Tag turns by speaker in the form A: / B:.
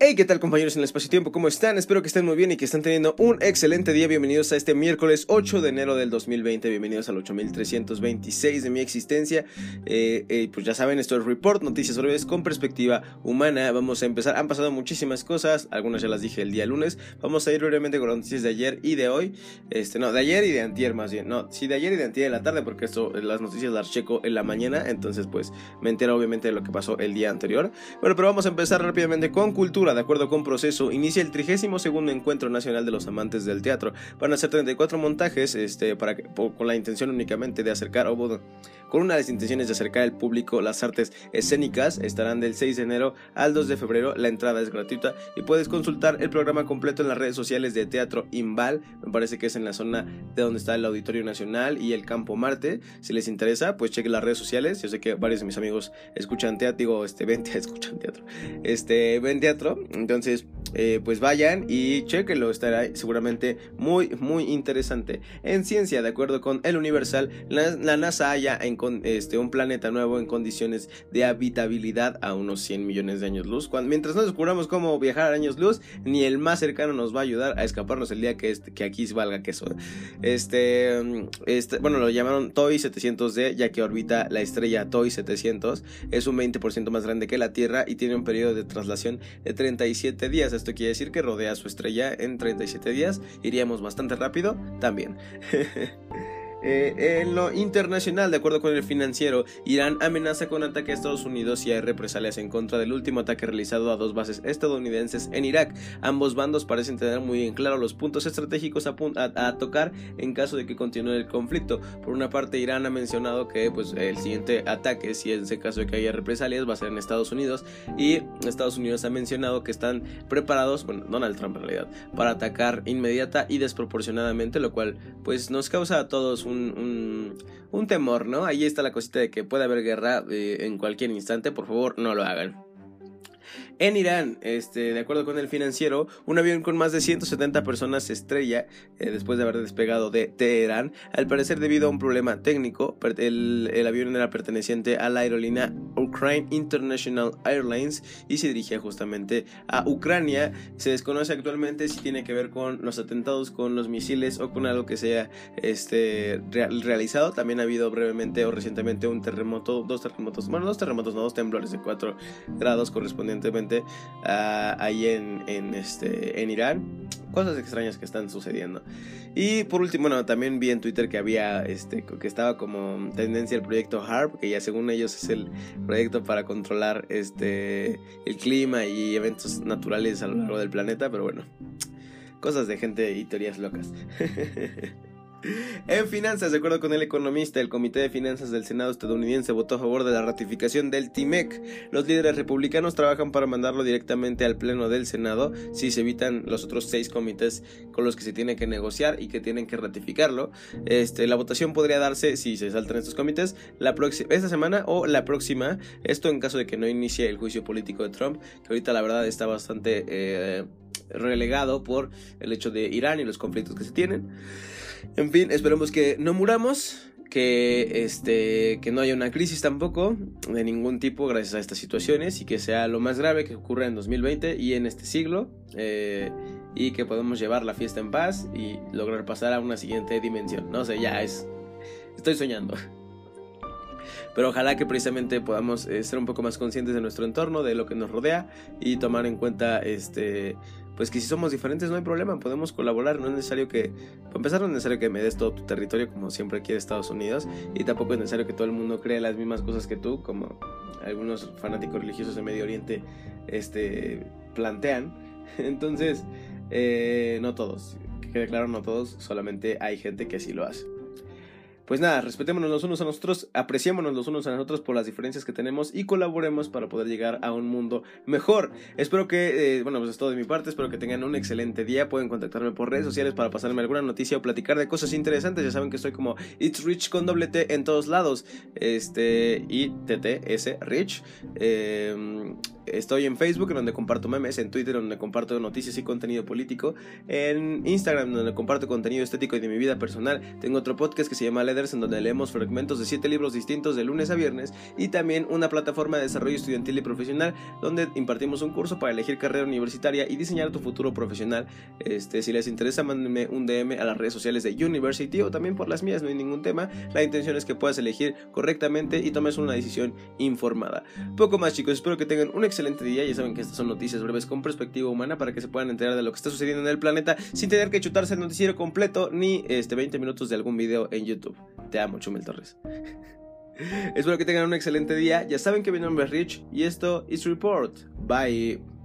A: Hey, ¿qué tal compañeros en el espacio-tiempo? ¿Cómo están? Espero que estén muy bien y que estén teniendo un excelente día. Bienvenidos a este miércoles 8 de enero del 2020. Bienvenidos al 8326 de mi existencia. Eh, eh, pues ya saben, esto es Report, noticias breves con perspectiva humana. Vamos a empezar. Han pasado muchísimas cosas. Algunas ya las dije el día lunes. Vamos a ir brevemente con las noticias de ayer y de hoy. Este, no, de ayer y de antier más bien. No, sí, de ayer y de antier de la tarde porque esto, las noticias las checo en la mañana. Entonces, pues me entero obviamente de lo que pasó el día anterior. Bueno, pero vamos a empezar rápidamente con cultura de acuerdo con Proceso, inicia el 32 Encuentro Nacional de los Amantes del Teatro. Van a ser 34 montajes este, para con la intención únicamente de acercar, o con una de las intenciones de acercar al público las artes escénicas. Estarán del 6 de enero al 2 de febrero. La entrada es gratuita y puedes consultar el programa completo en las redes sociales de Teatro Imbal. Me parece que es en la zona de donde está el Auditorio Nacional y el Campo Marte. Si les interesa, pues chequen las redes sociales. Yo sé que varios de mis amigos escuchan teatro, digo, este, ven, escuchan teatro, este, ven teatro entonces, eh, pues vayan y chequenlo, estará seguramente muy, muy interesante. En ciencia, de acuerdo con el Universal, la, NASA halla en este, un planeta nuevo en condiciones de habitabilidad a unos 100 millones de años luz. Mientras no descubramos cómo viajar a años luz, ni el más cercano nos va a ayudar a escaparnos el día que, este, que aquí valga queso. Este, este, bueno, lo llamaron TOI 700D, ya que orbita la estrella TOI 700. Es un 20% más grande que la Tierra y tiene un periodo de traslación de 37 días. Quiere decir que rodea su estrella en 37 días. Iríamos bastante rápido también. Eh, en lo internacional, de acuerdo con el financiero, Irán amenaza con ataque a Estados Unidos y hay represalias en contra del último ataque realizado a dos bases estadounidenses en Irak. Ambos bandos parecen tener muy en claro los puntos estratégicos a, tocar en caso de que continúe el conflicto. Por una parte, Irán ha mencionado que pues, el siguiente ataque, si en caso de que haya represalias, va a ser en Estados Unidos. Y Estados Unidos ha mencionado que están preparados, bueno, Donald Trump en realidad, para atacar inmediata y desproporcionadamente, lo cual pues nos causa a todos un, temor, ¿no? Ahí está la cosita de que puede haber guerra eh, en cualquier instante, por favor no lo hagan. En Irán, este, de acuerdo con el financiero, un avión con más de 170 personas se estrella eh, después de haber despegado de Teherán. Al parecer, debido a un problema técnico, el, avión era perteneciente a la aerolínea Ukraine International Airlines y se dirigía justamente a Ucrania. Se desconoce actualmente si tiene que ver con los atentados con los misiles o con algo que sea este, realizado. También ha habido brevemente o recientemente un terremoto, dos terremotos, bueno, dos terremotos, no dos temblores de 4 grados correspondientemente Ah, ahí en, en, este, en Irán. Cosas extrañas que están sucediendo. Y por último, bueno, también vi en Twitter que había, este, que estaba como tendencia el proyecto HARP, que ya según ellos es el proyecto para controlar este, el clima y eventos naturales a lo largo del planeta, pero bueno, cosas de gente y teorías locas. En finanzas, de acuerdo con el economista, el Comité de Finanzas del Senado estadounidense votó a favor de la ratificación del TIMEC. Los líderes republicanos trabajan para mandarlo directamente al Pleno del Senado si se evitan los otros seis comités con los que se tiene que negociar y que tienen que ratificarlo. Este, la votación podría darse, si se saltan estos comités, esta semana o la próxima. Esto en caso de que no inicie el juicio político de Trump, que ahorita la verdad está bastante eh, relegado por el hecho de Irán y los conflictos que se tienen. En fin, esperemos que no muramos, que este que no haya una crisis tampoco de ningún tipo gracias a estas situaciones y que sea lo más grave que ocurra en 2020 y en este siglo eh, y que podamos llevar la fiesta en paz y lograr pasar a una siguiente dimensión. No sé, ya es estoy soñando. Pero ojalá que precisamente podamos eh, ser un poco más conscientes de nuestro entorno, de lo que nos rodea y tomar en cuenta este pues que si somos diferentes no hay problema, podemos colaborar, no es necesario que, para empezar no es necesario que me des todo tu territorio como siempre quiere Estados Unidos y tampoco es necesario que todo el mundo crea las mismas cosas que tú, como algunos fanáticos religiosos de Medio Oriente este, plantean. Entonces, eh, no todos, que claro, no todos, solamente hay gente que así lo hace pues nada, respetémonos los unos a nosotros, apreciémonos los unos a nosotros por las diferencias que tenemos y colaboremos para poder llegar a un mundo mejor. Espero que, eh, bueno, pues es todo de mi parte, espero que tengan un excelente día. Pueden contactarme por redes sociales para pasarme alguna noticia o platicar de cosas interesantes. Ya saben que estoy como It's Rich con doble T en todos lados. Este, y TTS Rich. Eh, estoy en Facebook, en donde comparto memes, en Twitter, donde comparto noticias y contenido político, en Instagram, donde comparto contenido estético y de mi vida personal. Tengo otro podcast que se llama En donde leemos fragmentos de siete libros distintos de lunes a viernes, y también una plataforma de desarrollo estudiantil y profesional, donde impartimos un curso para elegir carrera universitaria y diseñar tu futuro profesional. Este, si les interesa, mándenme un DM a las redes sociales de University o también por las mías, no hay ningún tema. La intención es que puedas elegir correctamente y tomes una decisión informada. Poco más chicos, espero que tengan un excelente día. Ya saben que estas son noticias breves con perspectiva humana para que se puedan enterar de lo que está sucediendo en el planeta sin tener que chutarse el noticiero completo ni este 20 minutos de algún video en YouTube. Te amo, Chumel Torres. Espero que tengan un excelente día. Ya saben que mi nombre es Rich y esto es Report. Bye.